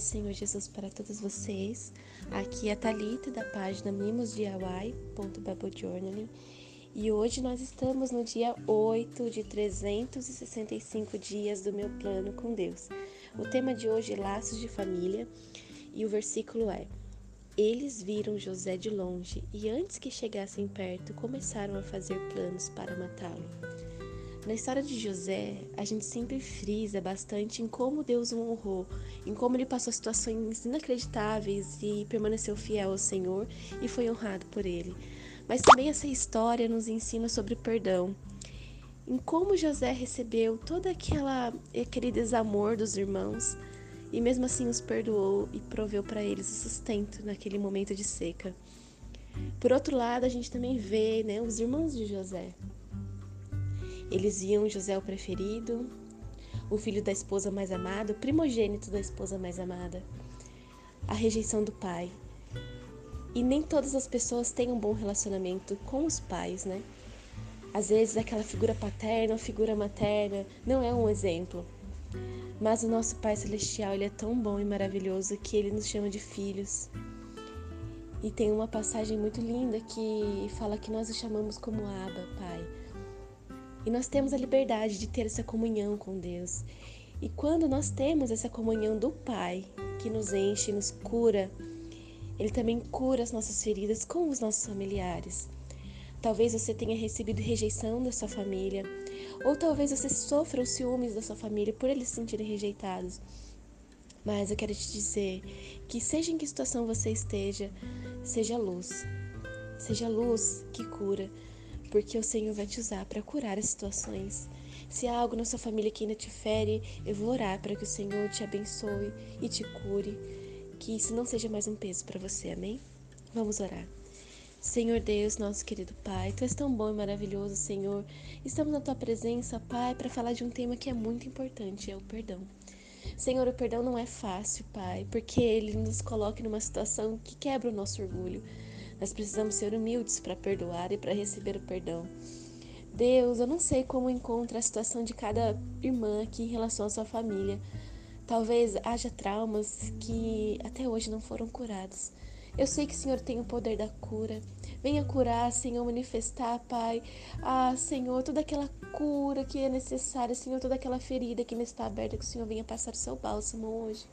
Senhor Jesus para todos vocês. Aqui é a Thalita da página mimosdiy.biblejournaling e hoje nós estamos no dia 8 de 365 dias do meu plano com Deus. O tema de hoje é Laços de Família e o versículo é: Eles viram José de longe e antes que chegassem perto começaram a fazer planos para matá-lo. Na história de José, a gente sempre frisa bastante em como Deus o honrou, em como ele passou situações inacreditáveis e permaneceu fiel ao Senhor e foi honrado por ele. Mas também essa história nos ensina sobre perdão, em como José recebeu todo aquela, aquele desamor dos irmãos e mesmo assim os perdoou e proveu para eles o sustento naquele momento de seca. Por outro lado, a gente também vê né, os irmãos de José, eles viam José o preferido, o filho da esposa mais amada, o primogênito da esposa mais amada. A rejeição do pai. E nem todas as pessoas têm um bom relacionamento com os pais, né? Às vezes aquela figura paterna figura materna não é um exemplo. Mas o nosso Pai Celestial, ele é tão bom e maravilhoso que ele nos chama de filhos. E tem uma passagem muito linda que fala que nós o chamamos como Abba, Pai. E nós temos a liberdade de ter essa comunhão com Deus. E quando nós temos essa comunhão do Pai, que nos enche, nos cura, Ele também cura as nossas feridas com os nossos familiares. Talvez você tenha recebido rejeição da sua família, ou talvez você sofra os ciúmes da sua família por eles se sentirem rejeitados. Mas eu quero te dizer que, seja em que situação você esteja, seja luz. Seja luz que cura, porque o Senhor vai te usar para curar as situações. Se há algo na sua família que ainda te fere, eu vou orar para que o Senhor te abençoe e te cure, que isso não seja mais um peso para você, amém? Vamos orar. Senhor Deus, nosso querido Pai, Tu és tão bom e maravilhoso, Senhor. Estamos na Tua presença, Pai, para falar de um tema que é muito importante, é o perdão. Senhor, o perdão não é fácil, Pai, porque ele nos coloca numa situação que quebra o nosso orgulho. Nós precisamos ser humildes para perdoar e para receber o perdão. Deus, eu não sei como encontra a situação de cada irmã aqui em relação à sua família. Talvez haja traumas que até hoje não foram curados. Eu sei que o Senhor tem o poder da cura. Venha curar, Senhor, manifestar, Pai. Ah, Senhor, toda aquela cura que é necessária, Senhor, toda aquela ferida que ainda está aberta, que o Senhor venha passar o seu bálsamo hoje.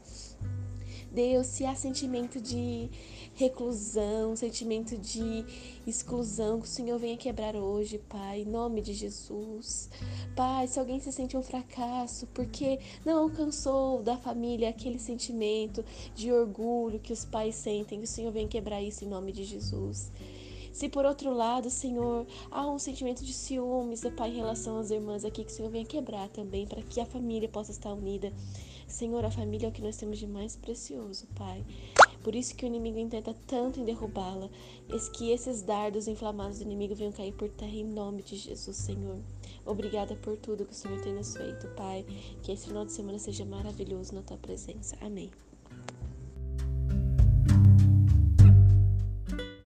Deus, se há sentimento de reclusão, sentimento de exclusão, que o Senhor venha quebrar hoje, Pai, em nome de Jesus. Pai, se alguém se sente um fracasso porque não alcançou da família aquele sentimento de orgulho que os pais sentem, que o Senhor venha quebrar isso em nome de Jesus. Se por outro lado, Senhor, há um sentimento de ciúmes, Pai, em relação às irmãs aqui, que o Senhor venha quebrar também, para que a família possa estar unida. Senhor, a família é o que nós temos de mais precioso, Pai. Por isso que o inimigo intenta tanto em derrubá-la, que esses dardos inflamados do inimigo venham cair por terra em nome de Jesus, Senhor. Obrigada por tudo que o Senhor tem nos feito, Pai. Que esse final de semana seja maravilhoso na tua presença. Amém.